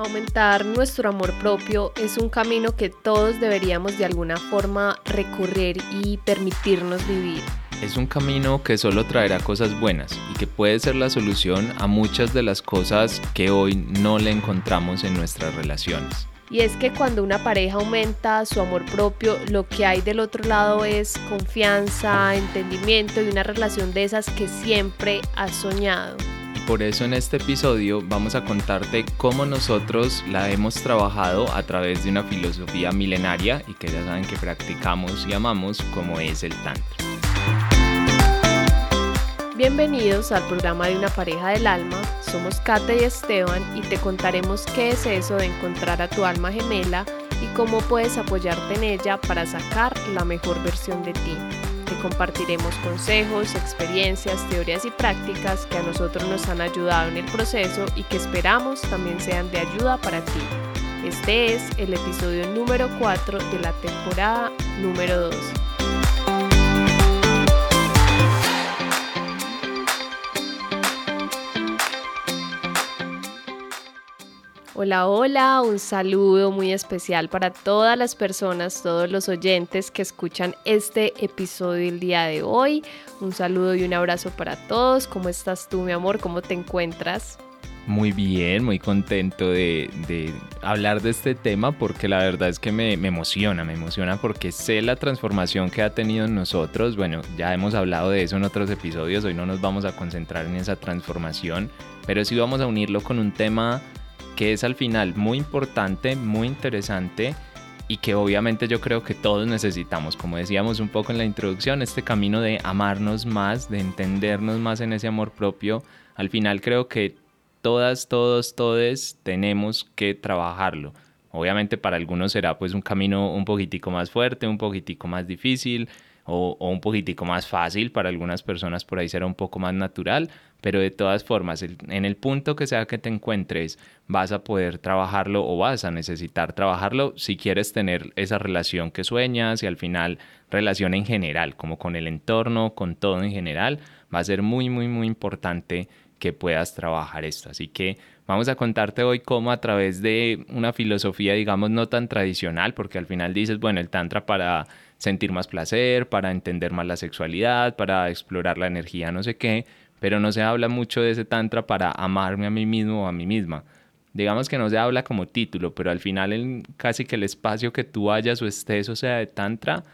Aumentar nuestro amor propio es un camino que todos deberíamos de alguna forma recorrer y permitirnos vivir. Es un camino que solo traerá cosas buenas y que puede ser la solución a muchas de las cosas que hoy no le encontramos en nuestras relaciones. Y es que cuando una pareja aumenta su amor propio, lo que hay del otro lado es confianza, entendimiento y una relación de esas que siempre has soñado. Por eso en este episodio vamos a contarte cómo nosotros la hemos trabajado a través de una filosofía milenaria y que ya saben que practicamos y amamos como es el Tantra. Bienvenidos al programa de una pareja del alma. Somos Kate y Esteban y te contaremos qué es eso de encontrar a tu alma gemela y cómo puedes apoyarte en ella para sacar la mejor versión de ti compartiremos consejos, experiencias, teorías y prácticas que a nosotros nos han ayudado en el proceso y que esperamos también sean de ayuda para ti. Este es el episodio número 4 de la temporada número 2. Hola, hola, un saludo muy especial para todas las personas, todos los oyentes que escuchan este episodio el día de hoy. Un saludo y un abrazo para todos. ¿Cómo estás tú, mi amor? ¿Cómo te encuentras? Muy bien, muy contento de, hablar de este tema porque la verdad es que me, me, emociona, me emociona porque sé la transformación que ha tenido en nosotros. Bueno, ya hemos hablado de eso en otros episodios, hoy no nos vamos a concentrar en esa transformación, pero sí vamos a unirlo con un tema que es al final muy importante, muy interesante y que obviamente yo creo que todos necesitamos, como decíamos un poco en la introducción, este camino de amarnos más, de entendernos más en ese amor propio, al final creo que todas, todos, todes tenemos que trabajarlo. Obviamente para algunos será pues un camino un poquitico más fuerte, un poquitico más difícil, o, un poquitico más fácil, para algunas personas por ahí será un poco más natural, pero de todas formas, en el punto que sea que te encuentres, vas a poder trabajarlo o vas a necesitar trabajarlo si quieres tener esa relación que sueñas y al final relación en general, como con el entorno, con todo en general, va a ser muy, muy, muy importante que puedas trabajar esto. Así que vamos a contarte hoy cómo a través de una filosofía, digamos, no tan tradicional, porque al final dices, bueno, el tantra para sentir más placer, para entender más la sexualidad, para explorar la energía, no sé qué, pero no se habla mucho de ese tantra para amarme a mí mismo o a mí misma. Digamos que no se habla como título, pero al final en casi que el espacio que tú hayas o estés, o sea, de tantra,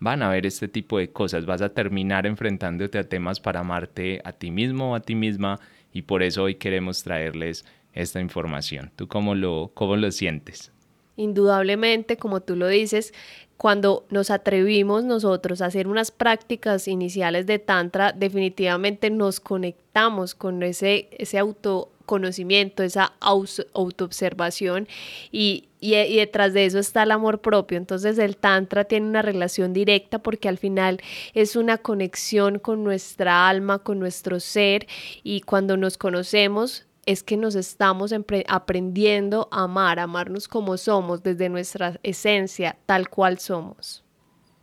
van a ver este tipo de cosas. Vas a terminar enfrentándote a temas para amarte a ti mismo o a ti misma y por eso hoy queremos traerles esta información. ¿Tú cómo lo, cómo lo sientes? Indudablemente, como tú lo dices, cuando nos atrevimos nosotros a hacer unas prácticas iniciales de Tantra, definitivamente nos conectamos con ese, ese autoconocimiento, esa autoobservación y, y, y, detrás de eso está el amor propio. Entonces el Tantra tiene una relación directa porque al final es una conexión con nuestra alma, con nuestro ser y cuando nos conocemos es que nos estamos aprendiendo a amar, a amarnos como somos, desde nuestra esencia, tal cual somos.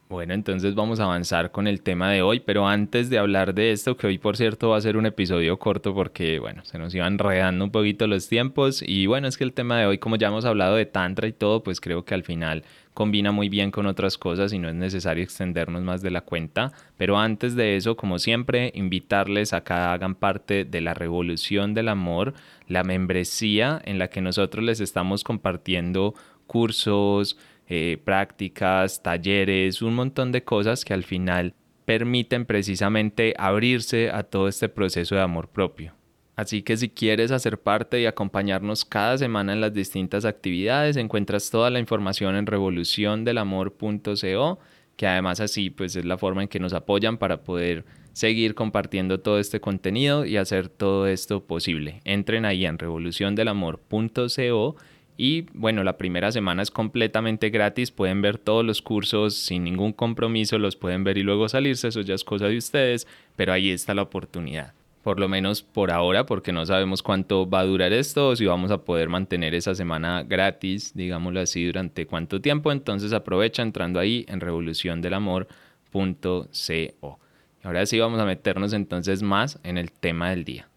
Bueno, entonces vamos a avanzar con el tema de hoy, pero antes de hablar de esto, que hoy por cierto va a ser un episodio corto porque, bueno, se nos iban enredando un poquito los tiempos y bueno, es que el tema de hoy, como ya hemos hablado de Tantra y todo, pues creo que al final combina muy bien con otras cosas y no es necesario extendernos más de la cuenta. Pero antes de eso, como siempre, invitarles a que hagan parte de la revolución del amor, la membresía en la que nosotros les estamos compartiendo cursos, eh, prácticas, talleres, un montón de cosas que al final permiten precisamente abrirse a todo este proceso de amor propio. Así que si quieres hacer parte y acompañarnos cada semana en las distintas actividades, encuentras toda la información en revoluciondelamor.co, que además así pues es la forma en que nos apoyan para poder seguir compartiendo todo este contenido y hacer todo esto posible. Entren ahí en revoluciondelamor.co y bueno, la primera semana es completamente gratis, pueden ver todos los cursos sin ningún compromiso, los pueden ver y luego salirse, eso ya es cosa de ustedes, pero ahí está la oportunidad por lo menos por ahora, porque no sabemos cuánto va a durar esto o si vamos a poder mantener esa semana gratis, digámoslo así, durante cuánto tiempo. Entonces aprovecha entrando ahí en revoluciondelamor.co. Ahora sí vamos a meternos entonces más en el tema del día.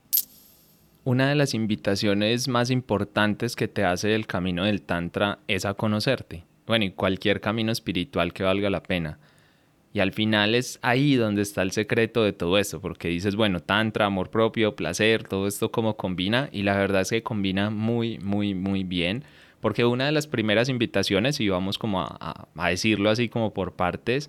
Una de las invitaciones más importantes que te hace el camino del Tantra es a conocerte. Bueno, y cualquier camino espiritual que valga la pena. Y al final es ahí donde está el secreto de todo esto, porque dices, bueno, Tantra, amor propio, placer, todo esto como combina, y la verdad es que combina muy, muy, muy bien, porque una de las primeras invitaciones, y vamos como a, a decirlo así como por partes,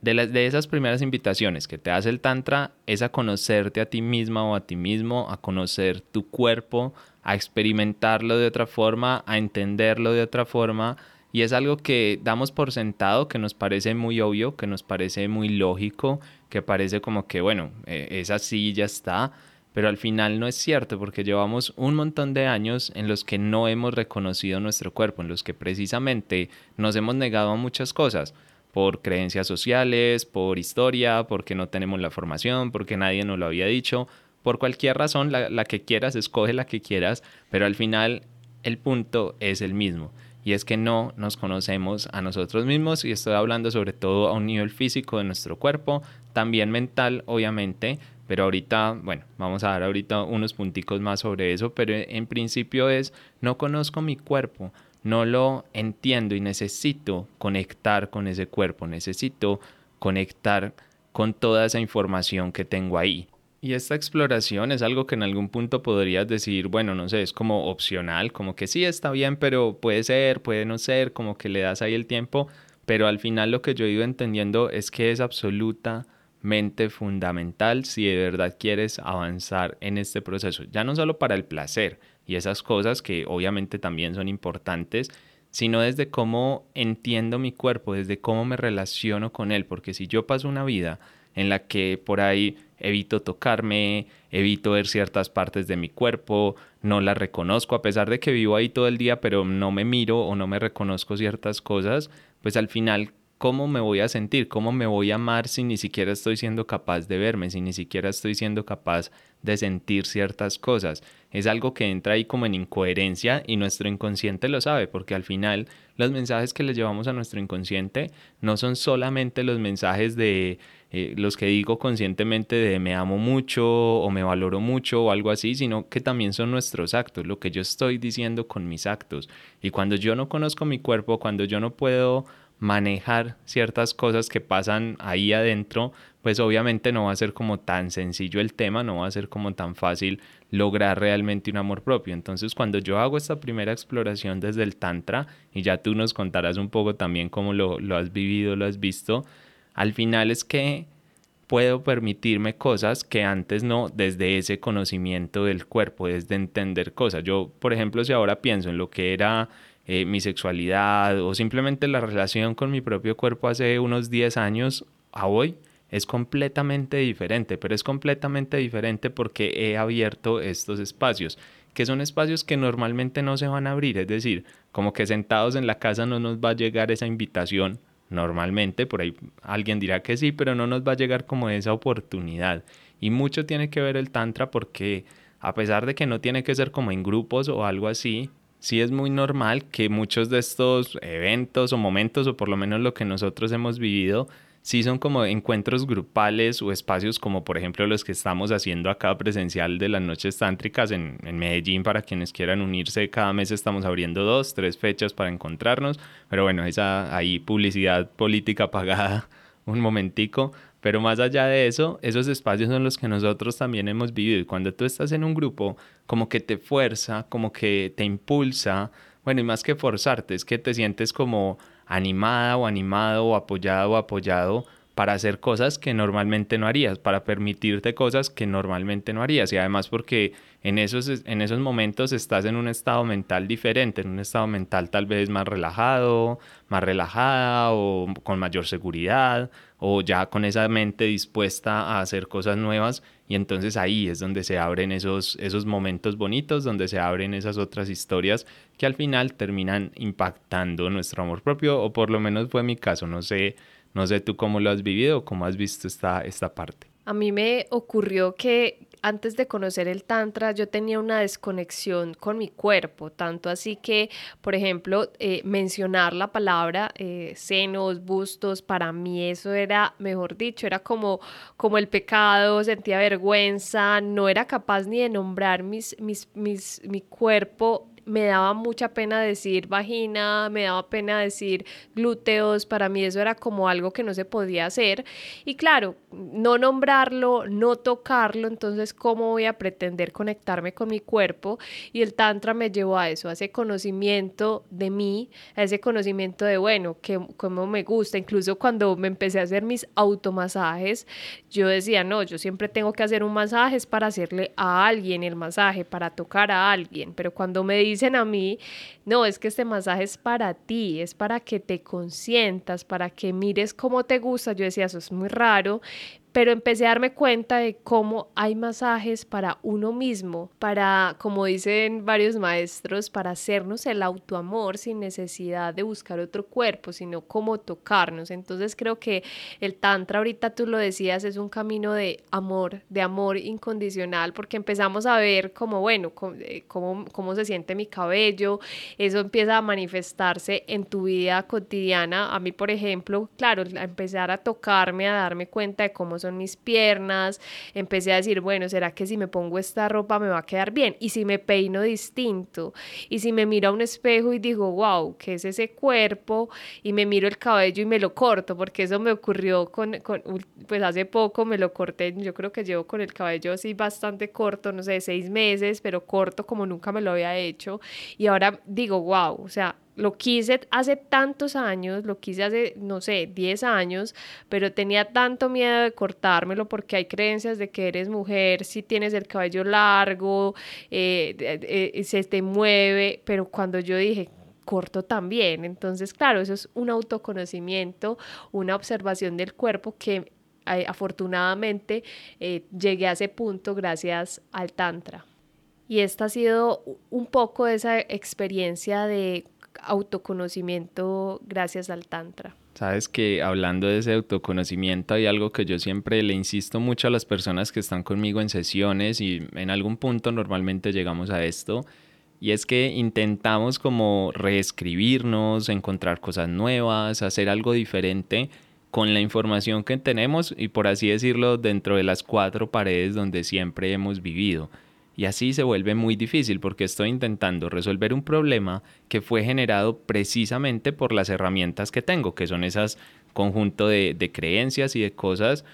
de, las, de esas primeras invitaciones que te hace el Tantra es a conocerte a ti misma o a ti mismo, a conocer tu cuerpo, a experimentarlo de otra forma, a entenderlo de otra forma. Y es algo que damos por sentado, que nos parece muy obvio, que nos parece muy lógico, que parece como que, bueno, eh, es así ya está. Pero al final no es cierto porque llevamos un montón de años en los que no hemos reconocido nuestro cuerpo, en los que precisamente nos hemos negado a muchas cosas por creencias sociales, por historia, porque no tenemos la formación, porque nadie nos lo había dicho, por cualquier razón, la, que quieras, escoge la que quieras, pero al final el punto es el mismo. Y es que no nos conocemos a nosotros mismos y estoy hablando sobre todo a un nivel físico de nuestro cuerpo, también mental obviamente, pero ahorita, bueno, vamos a dar ahorita unos punticos más sobre eso, pero en principio es, no conozco mi cuerpo, no lo entiendo y necesito conectar con ese cuerpo, necesito conectar con toda esa información que tengo ahí. Y esta exploración es algo que en algún punto podrías decir, bueno, no sé, es como opcional, como que sí está bien, pero puede ser, puede no ser, como que le das ahí el tiempo, pero al final lo que yo he ido entendiendo es que es absolutamente fundamental si de verdad quieres avanzar en este proceso, ya no solo para el placer, y esas cosas que obviamente también son importantes, sino desde cómo entiendo mi cuerpo, desde cómo me relaciono con él, porque si yo paso una vida en la que por ahí evito tocarme, evito ver ciertas partes de mi cuerpo, no las reconozco, a pesar de que vivo ahí todo el día, pero no me miro o no me reconozco ciertas cosas, pues al final ¿cómo me voy a sentir? ¿Cómo me voy a amar si ni siquiera estoy siendo capaz de verme, si ni siquiera estoy siendo capaz de sentir ciertas cosas? Es algo que entra ahí como en incoherencia y nuestro inconsciente lo sabe, porque al final los mensajes que le llevamos a nuestro inconsciente no son solamente los mensajes de eh, los que digo conscientemente de me amo mucho o me valoro mucho o algo así, sino que también son nuestros actos, lo que yo estoy diciendo con mis actos. Y cuando yo no conozco mi cuerpo, cuando yo no puedo manejar ciertas cosas que pasan ahí adentro, pues obviamente no va a ser como tan sencillo el tema, no va a ser como tan fácil lograr realmente un amor propio. Entonces cuando yo hago esta primera exploración desde el Tantra, y ya tú nos contarás un poco también cómo lo, lo has vivido, lo has visto, al final es que puedo permitirme cosas que antes no, desde ese conocimiento del cuerpo, desde entender cosas. Yo, por ejemplo, si ahora pienso en lo que era eh, mi sexualidad o simplemente la relación con mi propio cuerpo hace unos 10 años a hoy es completamente diferente, pero es completamente diferente porque he abierto estos espacios, que son espacios que normalmente no se van a abrir, es decir, como que sentados en la casa no nos va a llegar esa invitación normalmente, por ahí alguien dirá que sí, pero no nos va a llegar como esa oportunidad. Y mucho tiene que ver el tantra porque a pesar de que no tiene que ser como en grupos o algo así, sí es muy normal que muchos de estos eventos o momentos, o por lo menos lo que nosotros hemos vivido, sí son como encuentros grupales o espacios como por ejemplo los que estamos haciendo acá presencial de las noches tántricas en, en, Medellín para quienes quieran unirse. Cada mes estamos abriendo dos, tres fechas para encontrarnos, pero bueno, esa ahí publicidad política pagada un momentico. Pero más allá de eso, esos espacios son los que nosotros también hemos vivido. Y cuando tú estás en un grupo, como que te fuerza, como que te impulsa, bueno, y más que forzarte, es que te sientes como animada o animado o apoyado o apoyado para hacer cosas que normalmente no harías, para permitirte cosas que normalmente no harías. Y además porque en esos, en esos momentos estás en un estado mental diferente, en un estado mental tal vez más relajado, más relajada o con mayor seguridad o ya con esa mente dispuesta a hacer cosas nuevas. Y entonces ahí es donde se abren esos, esos momentos bonitos, donde se abren esas otras historias que al final terminan impactando nuestro amor propio, o por lo menos fue mi caso, no sé no sé tú cómo lo has vivido o cómo has visto esta, esta parte. A mí me ocurrió que antes de conocer el Tantra yo tenía una desconexión con mi cuerpo, tanto así que, por ejemplo, eh, mencionar la palabra eh, senos, bustos, para mí eso era, mejor dicho, era como, como el pecado, sentía vergüenza, no era capaz ni de nombrar mis, mis, mis, mi cuerpo me daba mucha pena decir vagina, me daba pena decir glúteos, para mí eso era como algo que no se podía hacer. Y claro, no nombrarlo, no tocarlo, entonces ¿cómo voy a pretender conectarme con mi cuerpo? Y el tantra me llevó a eso, a ese conocimiento de mí, a ese conocimiento de, bueno, que como me gusta, incluso cuando me empecé a hacer mis automasajes, yo decía, no, yo siempre tengo que hacer un masaje es para hacerle a alguien el masaje, para tocar a alguien, pero cuando me dicen a mí, no, es que este masaje es para ti, es para que te consientas, para que mires cómo te gusta. Yo decía, eso es muy raro, pero empecé a darme cuenta de cómo hay masajes para uno mismo, para, como dicen varios maestros, para hacernos el autoamor sin necesidad de buscar otro cuerpo, sino como tocarnos. Entonces creo que el tantra, ahorita tú lo decías, es un camino de amor, de amor incondicional, porque empezamos a ver como, bueno, eh, cómo, cómo se siente mi cabello, eso empieza a manifestarse en tu vida cotidiana. A mí, por ejemplo, claro, empezar a tocarme, a darme cuenta de cómo son mis piernas, empecé a decir, bueno, ¿será que si me pongo esta ropa me va a quedar bien? Y si me peino distinto, y si me miro a un espejo y digo, wow, ¿qué es ese cuerpo? Y me miro el cabello y me lo corto, porque eso me ocurrió con, pues hace poco me lo corté, yo creo que llevo con el cabello así bastante corto, no sé, seis meses, pero corto como nunca me lo había hecho. Y ahora digo, wow, o sea, lo quise hace tantos años, lo quise hace, no sé, 10 años, pero tenía tanto miedo de cortármelo porque hay creencias de que eres mujer si tienes el cabello largo, eh, eh, se te mueve, pero cuando yo dije, corto también, entonces claro, eso es un autoconocimiento, una observación del cuerpo que eh, afortunadamente llegué a ese punto gracias al Tantra. Y esta ha sido un poco esa experiencia de autoconocimiento gracias al Tantra. Sabes que hablando de ese autoconocimiento hay algo que yo siempre le insisto mucho a las personas que están conmigo en sesiones y en algún punto normalmente llegamos a esto y es que intentamos como reescribirnos, encontrar cosas nuevas, hacer algo diferente con la información que tenemos y por así decirlo dentro de las cuatro paredes donde siempre hemos vivido. Y así se vuelve muy difícil porque estoy intentando resolver un problema que fue generado precisamente por las herramientas que tengo, que son esas conjunto de, creencias y de cosas.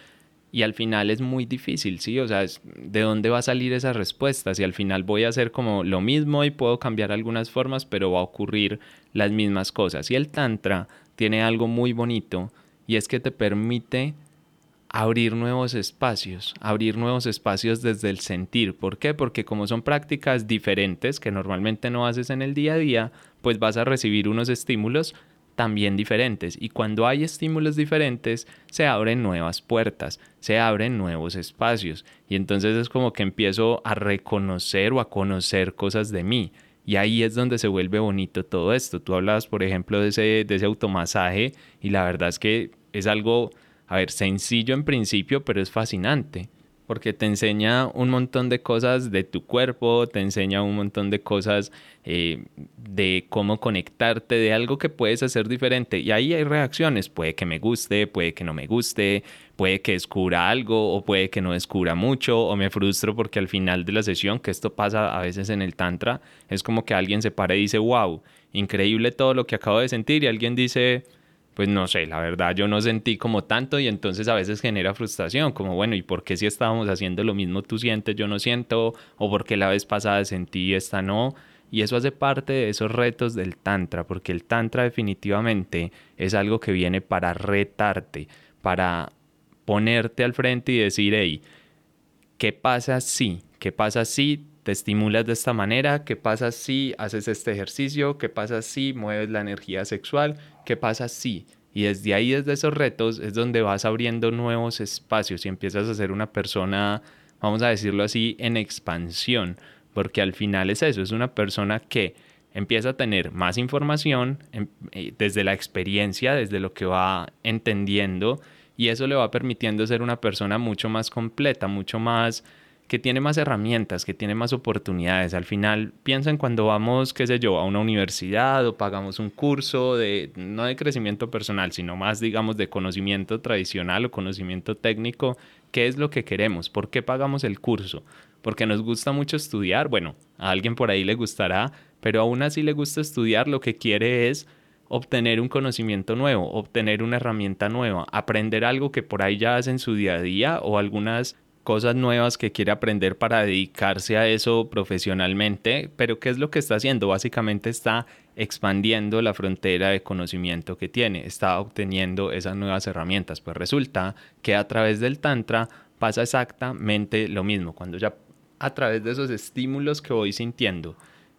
Y al final es muy difícil, ¿sí? O sea, ¿de dónde va a salir esa respuesta? Si al final voy a hacer como lo mismo y puedo cambiar algunas formas, pero va a ocurrir las mismas cosas. Y el Tantra tiene algo muy bonito y es que te permite abrir nuevos espacios, abrir nuevos espacios desde el sentir. ¿Por qué? Porque como son prácticas diferentes que normalmente no haces en el día a día, pues vas a recibir unos estímulos también diferentes. Y cuando hay estímulos diferentes, se abren nuevas puertas, se abren nuevos espacios. Y entonces es como que empiezo a reconocer o a conocer cosas de mí. Y ahí es donde se vuelve bonito todo esto. Tú hablabas, por ejemplo, de ese, de ese automasaje y la verdad es que es algo a ver, sencillo en principio, pero es fascinante, porque te enseña un montón de cosas de tu cuerpo, te enseña un montón de cosas eh, de cómo conectarte, de algo que puedes hacer diferente. Y ahí hay reacciones, puede que me guste, puede que no me guste, puede que descubra algo o puede que no descubra mucho o me frustro porque al final de la sesión, que esto pasa a veces en el tantra, es como que alguien se para y dice, wow, increíble todo lo que acabo de sentir y alguien dice pues no sé, la verdad yo no sentí como tanto y entonces a veces genera frustración, como bueno, ¿y por qué si estábamos haciendo lo mismo tú sientes, yo no siento? ¿O porque la vez pasada sentí y esta no? Y eso hace parte de esos retos del tantra, porque el tantra definitivamente es algo que viene para retarte, para ponerte al frente y decir, hey, ¿qué pasa si? ¿Qué pasa si te estimulas de esta manera? ¿Qué pasa si haces este ejercicio? ¿Qué pasa si mueves la energía sexual? ¿Qué pasa si? Y desde ahí, desde esos retos, es donde vas abriendo nuevos espacios y empiezas a ser una persona, vamos a decirlo así, en expansión. Porque al final es eso, es una persona que empieza a tener más información em, eh, desde la experiencia, desde lo que va entendiendo, y eso le va permitiendo ser una persona mucho más completa, mucho más que tiene más herramientas, que tiene más oportunidades. Al final, piensen cuando vamos, qué sé yo, a una universidad o pagamos un curso de, no de crecimiento personal, sino más, digamos, de conocimiento tradicional o conocimiento técnico, ¿qué es lo que queremos? ¿Por qué pagamos el curso? Porque nos gusta mucho estudiar. Bueno, a alguien por ahí le gustará, pero aún así le gusta estudiar, lo que quiere es obtener un conocimiento nuevo, obtener una herramienta nueva, aprender algo que por ahí ya hace en su día a día o algunas cosas nuevas que quiere aprender para dedicarse a eso profesionalmente, pero ¿qué es lo que está haciendo? Básicamente está expandiendo la frontera de conocimiento que tiene, está obteniendo esas nuevas herramientas. Pues resulta que a través del Tantra pasa exactamente lo mismo, cuando ya a través de esos estímulos que voy sintiendo,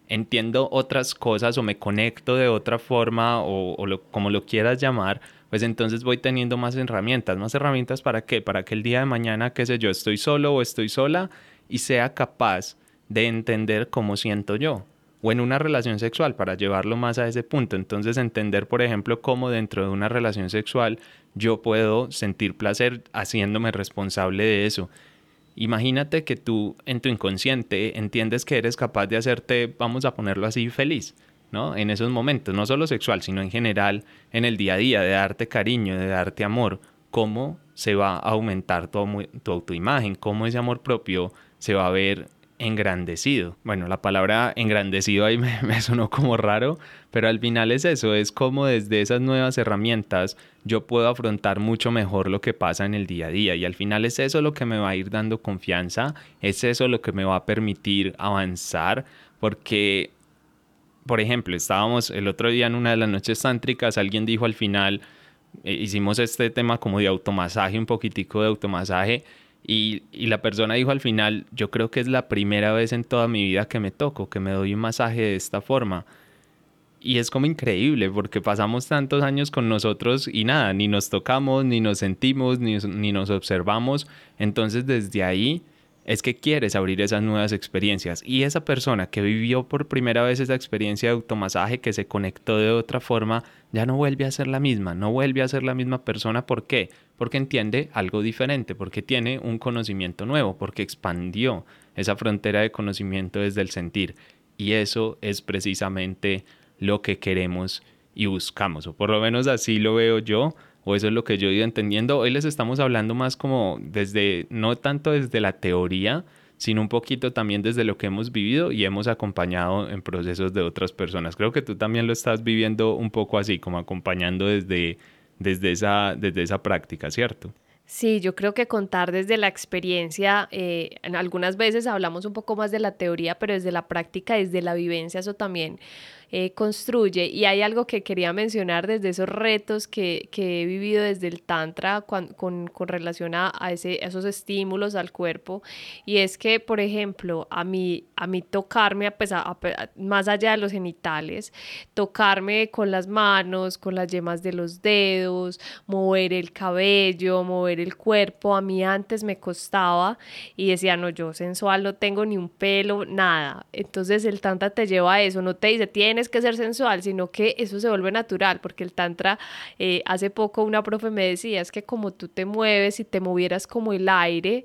entiendo otras cosas o me conecto de otra forma o, como lo quieras llamar, pues entonces voy teniendo más herramientas. ¿Más herramientas para qué? Para que el día de mañana, qué sé yo, estoy solo o estoy sola y sea capaz de entender cómo siento yo. O en una relación sexual, para llevarlo más a ese punto. Entonces entender, por ejemplo, cómo dentro de una relación sexual yo puedo sentir placer haciéndome responsable de eso. Imagínate que tú en tu inconsciente entiendes que eres capaz de hacerte, vamos a ponerlo así, feliz ¿no? En esos momentos, no solo sexual, sino en general, en el día a día, de darte cariño, de darte amor, cómo se va a aumentar tu, autoimagen, cómo ese amor propio se va a ver engrandecido. Bueno, la palabra engrandecido ahí me, me, sonó como raro, pero al final es eso, es como desde esas nuevas herramientas yo puedo afrontar mucho mejor lo que pasa en el día a día y al final es eso lo que me va a ir dando confianza, es eso lo que me va a permitir avanzar, porque por ejemplo, estábamos el otro día en una de las noches tántricas, alguien dijo al final, eh, hicimos este tema como de automasaje, un poquitico de automasaje, y, y, la persona dijo al final, yo creo que es la primera vez en toda mi vida que me toco, que me doy un masaje de esta forma. Y es como increíble porque pasamos tantos años con nosotros y nada, ni nos tocamos, ni nos sentimos, ni, ni nos observamos. Entonces desde ahí es que quieres abrir esas nuevas experiencias. Y esa persona que vivió por primera vez esa experiencia de automasaje, que se conectó de otra forma, ya no vuelve a ser la misma, no vuelve a ser la misma persona. ¿Por qué? Porque entiende algo diferente, porque tiene un conocimiento nuevo, porque expandió esa frontera de conocimiento desde el sentir. Y eso es precisamente lo que queremos y buscamos, o por lo menos así lo veo yo o eso es lo que yo he ido entendiendo. Hoy les estamos hablando más como desde, no tanto desde la teoría, sino un poquito también desde lo que hemos vivido y hemos acompañado en procesos de otras personas. Creo que tú también lo estás viviendo un poco así, como acompañando desde, desde, esa, desde esa práctica, ¿cierto? Sí, yo creo que contar desde la experiencia, eh, algunas veces hablamos un poco más de la teoría, pero desde la práctica, desde la vivencia, eso también eh, construye. Y hay algo que quería mencionar desde esos retos que, que he vivido desde el Tantra con, con, relación a, ese, esos estímulos al cuerpo. Y es que, por ejemplo, a mí, a mí tocarme, a pesar, más allá de los genitales, tocarme con las manos, con las yemas de los dedos, mover el cabello, mover el cuerpo, a mí antes me costaba y decía, no, yo sensual no tengo ni un pelo, nada. Entonces el Tantra te lleva a eso, no te dice, tiene que ser sensual, sino que eso se vuelve natural, porque el tantra, eh, hace poco una profe me decía, es que como tú te mueves y te movieras como el aire,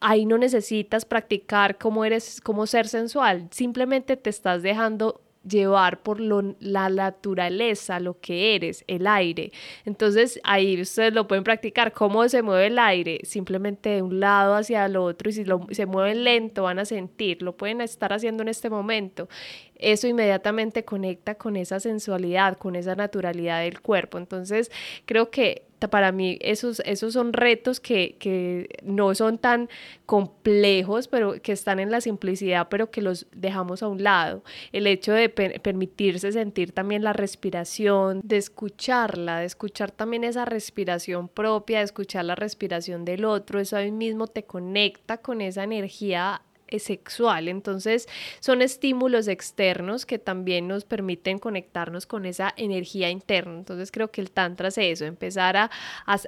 ahí no necesitas practicar cómo eres, cómo ser sensual, simplemente te estás dejando llevar por lo, la naturaleza, lo que eres, el aire. Entonces ahí ustedes lo pueden practicar. ¿Cómo se mueve el aire? Simplemente de un lado hacia el otro y si se mueven lento van a sentir, lo pueden estar haciendo en este momento. Eso inmediatamente conecta con esa sensualidad, con esa naturalidad del cuerpo. Entonces creo que para mí esos, esos son retos que, que, no son tan complejos, pero que están en la simplicidad, pero que los dejamos a un lado. El hecho de permitirse sentir también la respiración, de escucharla, de escuchar también esa respiración propia, de escuchar la respiración del otro, eso ahí mismo te conecta con esa energía sexual. Entonces son estímulos externos que también nos permiten conectarnos con esa energía interna. Entonces creo que el tantra es eso, empezar a,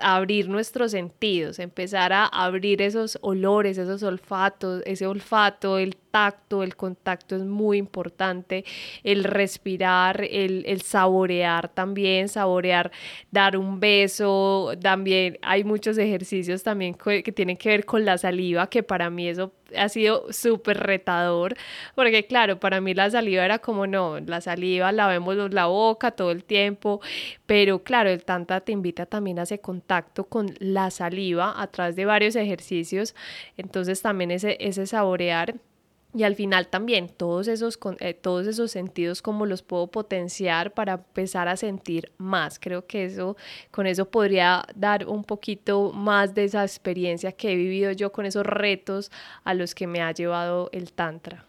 abrir nuestros sentidos, empezar a abrir esos olores, esos olfatos, ese olfato, el tacto, el contacto es muy importante, el respirar, el, el, saborear también, saborear, dar un beso, también hay muchos ejercicios también que, que tienen que ver con la saliva, que para mí eso ha sido súper retador, porque claro, para mí la saliva era como no, la saliva la vemos la boca todo el tiempo, pero claro, el Tantra te invita también a ese contacto con la saliva a través de varios ejercicios, entonces también ese, ese saborear y al final también todos esos, eh, todos esos sentidos como los puedo potenciar para empezar a sentir más. Creo que eso, con eso podría dar un poquito más de esa experiencia que he vivido yo con esos retos a los que me ha llevado el Tantra.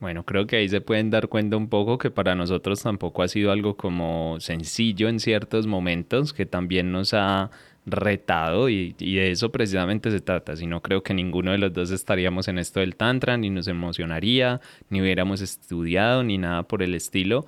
Bueno, creo que ahí se pueden dar cuenta un poco que para nosotros tampoco ha sido algo como sencillo en ciertos momentos, que también nos ha retado y, de eso precisamente se trata. Si no creo que ninguno de los dos estaríamos en esto del Tantra, ni nos emocionaría, ni hubiéramos estudiado, ni nada por el estilo,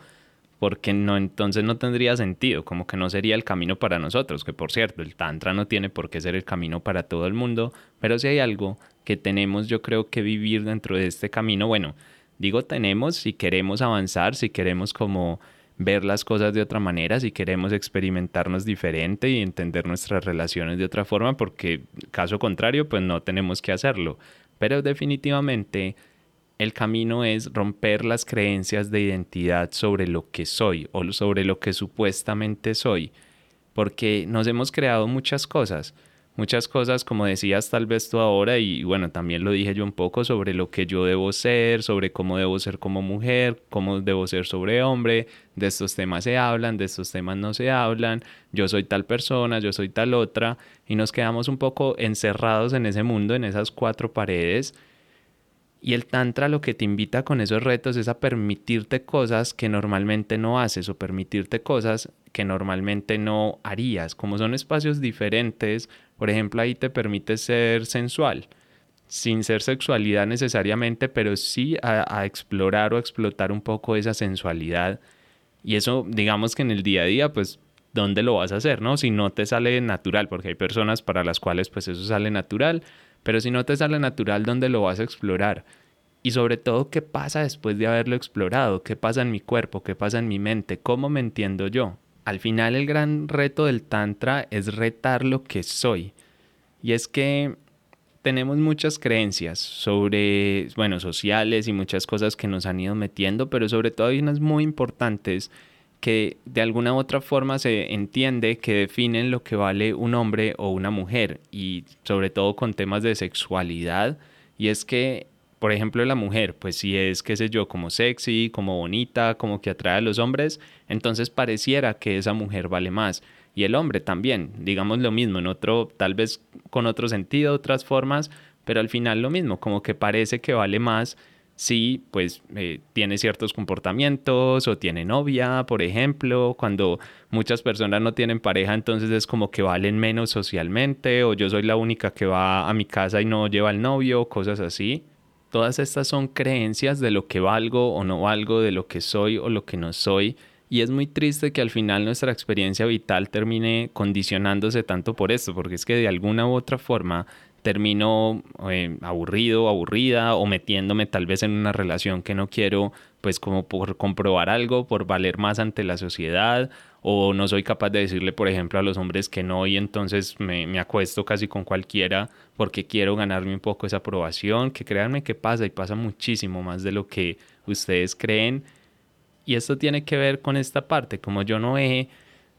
porque no, entonces no tendría sentido, como que no sería el camino para nosotros, que por cierto, el Tantra no tiene por qué ser el camino para todo el mundo, pero si hay algo que tenemos yo creo que vivir dentro de este camino, bueno, digo tenemos si queremos avanzar, si queremos como ver las cosas de otra manera, si queremos experimentarnos diferente y entender nuestras relaciones de otra forma, porque caso contrario, pues no tenemos que hacerlo. Pero definitivamente el camino es romper las creencias de identidad sobre lo que soy o sobre lo que supuestamente soy, porque nos hemos creado muchas cosas muchas cosas, como decías tal vez tú ahora, y bueno, también lo dije yo un poco sobre lo que yo debo ser, sobre cómo debo ser como mujer, cómo debo ser sobre hombre, de estos temas se hablan, de estos temas no se hablan, yo soy tal persona, yo soy tal otra, y nos quedamos un poco encerrados en ese mundo, en esas cuatro paredes. Y el Tantra lo que te invita con esos retos es a permitirte cosas que normalmente no haces o permitirte cosas que normalmente no harías. Como son espacios diferentes, por ejemplo, ahí te permite ser sensual, sin ser sexualidad necesariamente, pero sí a, explorar o explotar un poco esa sensualidad. Y eso, digamos que en el día a día, pues, ¿dónde lo vas a hacer, no? Si no te sale natural, porque hay personas para las cuales, pues, eso sale natural, pero si no te sale natural, ¿dónde lo vas a explorar? Y sobre todo, ¿qué pasa después de haberlo explorado? ¿Qué pasa en mi cuerpo? ¿Qué pasa en mi mente? ¿Cómo me entiendo yo? al final el gran reto del Tantra es retar lo que soy. Y es que tenemos muchas creencias sobre, bueno, sociales y muchas cosas que nos han ido metiendo, pero sobre todo hay unas muy importantes que de alguna u otra forma se entiende que definen lo que vale un hombre o una mujer y sobre todo con temas de sexualidad y es que por ejemplo, la mujer, pues si es, qué sé yo, como sexy, como bonita, como que atrae a los hombres, entonces pareciera que esa mujer vale más. Y el hombre también, digamos lo mismo, en otro, tal vez con otro sentido, otras formas, pero al final lo mismo, como que parece que vale más si pues eh, tiene ciertos comportamientos o tiene novia, por ejemplo, cuando muchas personas no tienen pareja, entonces es como que valen menos socialmente o yo soy la única que va a mi casa y no lleva al novio, cosas así. Todas estas son creencias de lo que valgo o no valgo, de lo que soy o lo que no soy. Y es muy triste que al final nuestra experiencia vital termine condicionándose tanto por esto, porque es que de alguna u otra forma termino eh, aburrido, aburrida o metiéndome tal vez en una relación que no quiero, pues como por comprobar algo, por valer más ante la sociedad o no soy capaz de decirle, por ejemplo, a los hombres que no y entonces me, me, acuesto casi con cualquiera porque quiero ganarme un poco esa aprobación, que créanme que pasa y pasa muchísimo más de lo que ustedes creen. Y esto tiene que ver con esta parte, como yo no he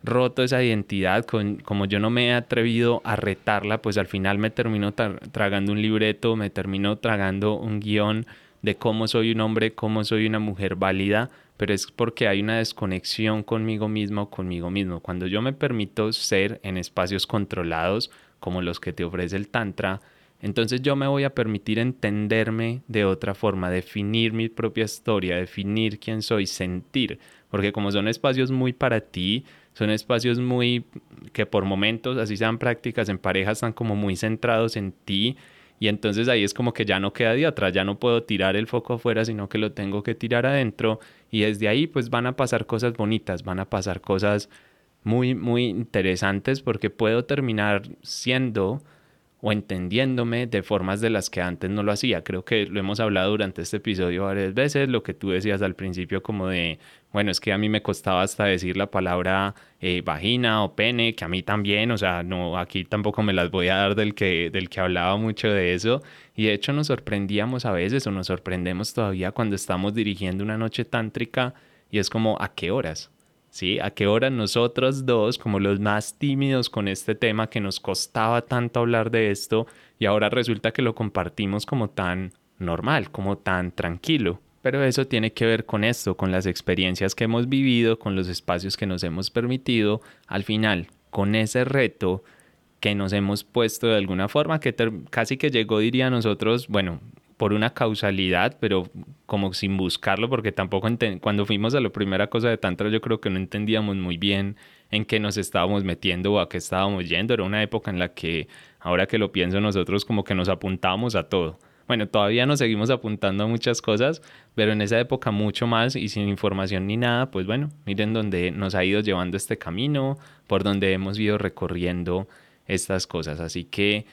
roto esa identidad, con, como yo no me he atrevido a retarla, pues al final me termino tragando un libreto, me termino tragando un guion de cómo soy un hombre, cómo soy una mujer válida, pero es porque hay una desconexión conmigo mismo conmigo mismo. Cuando yo me permito ser en espacios controlados, como los que te ofrece el Tantra, entonces yo me voy a permitir entenderme de otra forma, definir mi propia historia, definir quién soy, sentir, porque como son espacios muy para ti, son espacios muy que por momentos, así sean prácticas en pareja, están como muy centrados en ti y entonces ahí es como que ya no queda de atrás, ya no puedo tirar el foco afuera, sino que lo tengo que tirar adentro. Y desde ahí pues van a pasar cosas bonitas, van a pasar cosas muy, muy interesantes porque puedo terminar siendo o entendiéndome de formas de las que antes no lo hacía. Creo que lo hemos hablado durante este episodio varias veces, lo que tú decías al principio como de, bueno, es que a mí me costaba hasta decir la palabra eh, vagina o pene, que a mí también, o sea, no, aquí tampoco me las voy a dar del que, del que hablaba mucho de eso. Y de hecho nos sorprendíamos a veces o nos sorprendemos todavía cuando estamos dirigiendo una noche tántrica y es como, ¿a qué horas? ¿Sí? A qué hora nosotros dos, como los más tímidos con este tema, que nos costaba tanto hablar de esto, y ahora resulta que lo compartimos como tan normal, como tan tranquilo. Pero eso tiene que ver con esto, con las experiencias que hemos vivido, con los espacios que nos hemos permitido, al final, con ese reto que nos hemos puesto de alguna forma, que casi que llegó, diría nosotros, bueno, por una causalidad, pero como sin buscarlo, porque tampoco cuando fuimos a la primera cosa de Tantra yo creo que no entendíamos muy bien en qué nos estábamos metiendo o a qué estábamos yendo. Era una época en la que, ahora que lo pienso nosotros, como que nos apuntábamos a todo. Bueno, todavía nos seguimos apuntando a muchas cosas, pero en esa época mucho más y sin información ni nada, pues bueno, miren dónde nos ha ido llevando este camino, por donde hemos ido recorriendo estas cosas. Así que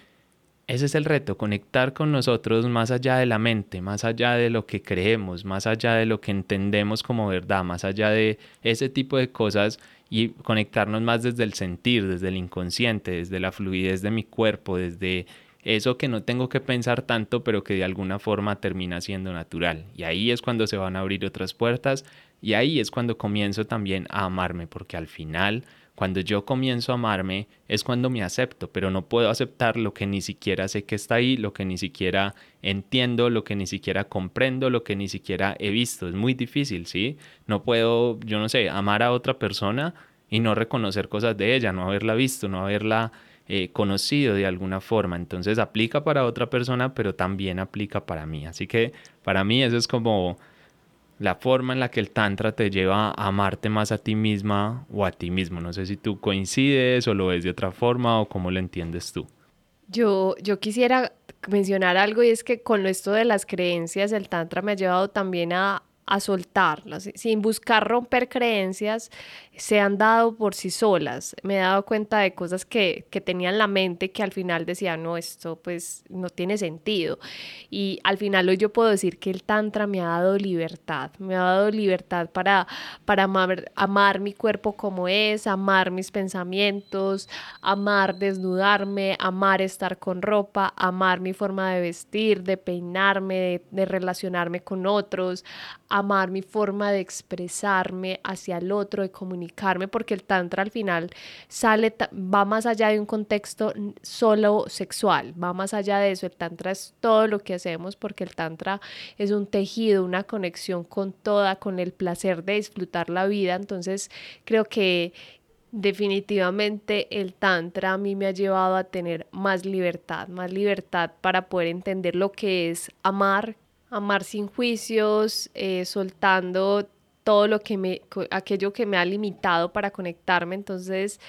ese es el reto, conectar con nosotros más allá de la mente, más allá de lo que creemos, más allá de lo que entendemos como verdad, más allá de ese tipo de cosas y conectarnos más desde el sentir, desde el inconsciente, desde la fluidez de mi cuerpo, desde eso que no tengo que pensar tanto, pero que de alguna forma termina siendo natural. Y ahí es cuando se van a abrir otras puertas y ahí es cuando comienzo también a amarme, porque al final cuando yo comienzo a amarme es cuando me acepto, pero no puedo aceptar lo que ni siquiera sé que está ahí, lo que ni siquiera entiendo, lo que ni siquiera comprendo, lo que ni siquiera he visto. Es muy difícil, ¿sí? No puedo, yo no sé, amar a otra persona y no reconocer cosas de ella, no haberla visto, no haberla eh, conocido de alguna forma. Entonces aplica para otra persona, pero también aplica para mí. Así que para mí eso es como la forma en la que el Tantra te lleva a amarte más a ti misma o a ti mismo. No sé si tú coincides o lo ves de otra forma o cómo lo entiendes tú. Yo, yo quisiera mencionar algo y es que con esto de las creencias, el Tantra me ha llevado también a, a soltarlas, sin buscar romper creencias, se han dado por sí solas. Me he dado cuenta de cosas que, que tenía en la mente que al final decía, no, esto pues no tiene sentido. Y al final hoy yo puedo decir que el Tantra me ha dado libertad, me ha dado libertad para, para amar, amar mi cuerpo como es, amar mis pensamientos, amar desnudarme, amar estar con ropa, amar mi forma de vestir, de peinarme, de, de relacionarme con otros, amar mi forma de expresarme hacia el otro, de comunicarme, porque el tantra al final sale, va más allá de un contexto solo sexual, va más allá de eso, el tantra es todo lo que hacemos porque el tantra es un tejido, una conexión con toda, con el placer de disfrutar la vida, entonces creo que Definitivamente el tantra a mí me ha llevado a tener más libertad, más libertad para poder entender lo que es amar, amar sin juicios, eh, soltando todo lo que me, aquello que me ha limitado para conectarme. Entonces,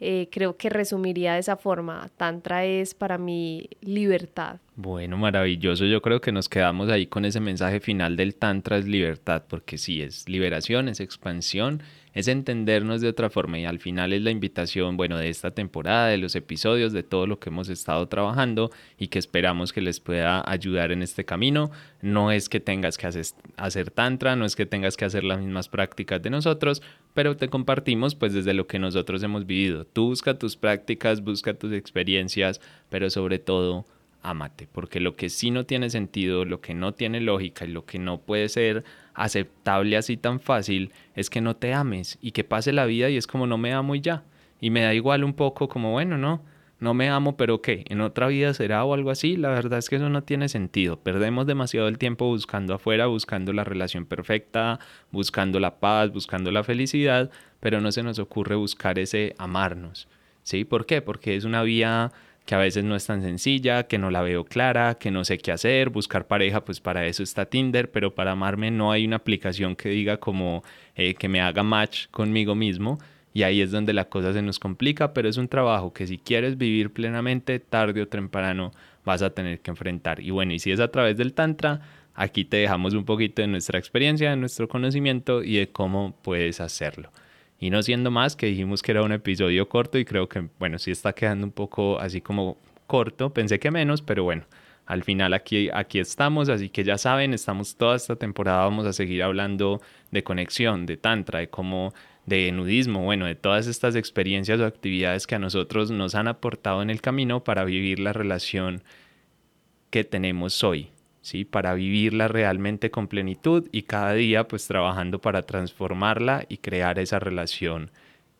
eh, creo que resumiría de esa forma. Tantra es para mí libertad. Bueno, maravilloso. Yo creo que nos quedamos ahí con ese mensaje final del Tantra es libertad, porque sí, es liberación, es expansión es entendernos de otra forma y al final es la invitación, bueno, de esta temporada, de los episodios, de todo lo que hemos estado trabajando y que esperamos que les pueda ayudar en este camino. No es que tengas que hacer, tantra, no es que tengas que hacer las mismas prácticas de nosotros, pero te compartimos pues desde lo que nosotros hemos vivido. Tú busca tus prácticas, busca tus experiencias, pero sobre todo ámate, porque lo que sí no tiene sentido, lo que no tiene lógica y lo que no puede ser aceptable así tan fácil es que no te ames y que pase la vida y es como no me amo y ya. Y me da igual un poco como, bueno, no, no me amo, pero ¿qué? ¿En otra vida será o algo así? La verdad es que eso no tiene sentido. Perdemos demasiado el tiempo buscando afuera, buscando la relación perfecta, buscando la paz, buscando la felicidad, pero no se nos ocurre buscar ese amarnos. ¿Sí? ¿Por qué? Porque es una vía que a veces no es tan sencilla, que no la veo clara, que no sé qué hacer, buscar pareja, pues para eso está Tinder, pero para amarme no hay una aplicación que diga como eh, que me haga match conmigo mismo y ahí es donde la cosa se nos complica, pero es un trabajo que si quieres vivir plenamente, tarde o temprano vas a tener que enfrentar. Y bueno, y si es a través del Tantra, aquí te dejamos un poquito de nuestra experiencia, de nuestro conocimiento y de cómo puedes hacerlo. Y no siendo más, que dijimos que era un episodio corto y creo que, bueno, sí está quedando un poco así como corto, pensé que menos, pero bueno, al final aquí, aquí estamos, así que ya saben, estamos toda esta temporada, vamos a seguir hablando de conexión, de tantra, de cómo, de nudismo, bueno, de todas estas experiencias o actividades que a nosotros nos han aportado en el camino para vivir la relación que tenemos hoy, ¿sí? Para vivirla realmente con plenitud y cada día pues trabajando para transformarla y crear esa relación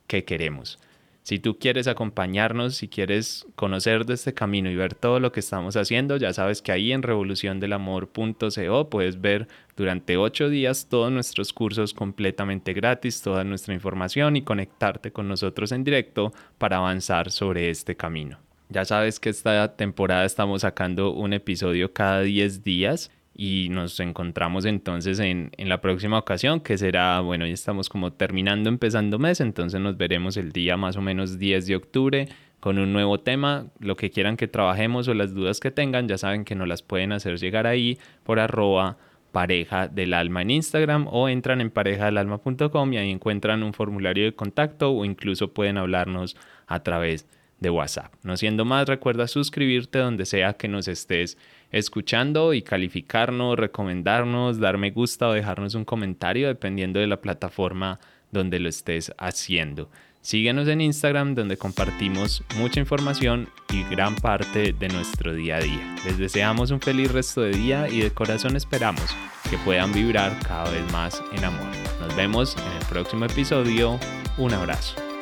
que queremos. Si tú quieres acompañarnos, si quieres conocer de este camino y ver todo lo que estamos haciendo, ya sabes que ahí en revoluciondelamor.co puedes ver durante ocho días todos nuestros cursos completamente gratis, toda nuestra información y conectarte con nosotros en directo para avanzar sobre este camino. Ya sabes que esta temporada estamos sacando un episodio cada 10 días y nos encontramos entonces en, en, la próxima ocasión que será, bueno, ya estamos como terminando, empezando mes, entonces nos veremos el día más o menos 10 de octubre con un nuevo tema, lo que quieran que trabajemos o las dudas que tengan, ya saben que nos las pueden hacer llegar ahí por arroba pareja del alma en Instagram o entran en parejadelalma.com y ahí encuentran un formulario de contacto o incluso pueden hablarnos a través WhatsApp. No siendo más, recuerda suscribirte donde sea que nos estés escuchando y calificarnos, recomendarnos, dar me gusta o dejarnos un comentario dependiendo de la plataforma donde lo estés haciendo. Síguenos en Instagram donde compartimos mucha información y gran parte de nuestro día a día. Les deseamos un feliz resto de día y de corazón esperamos que puedan vibrar cada vez más en amor. Nos vemos en el próximo episodio. Un abrazo.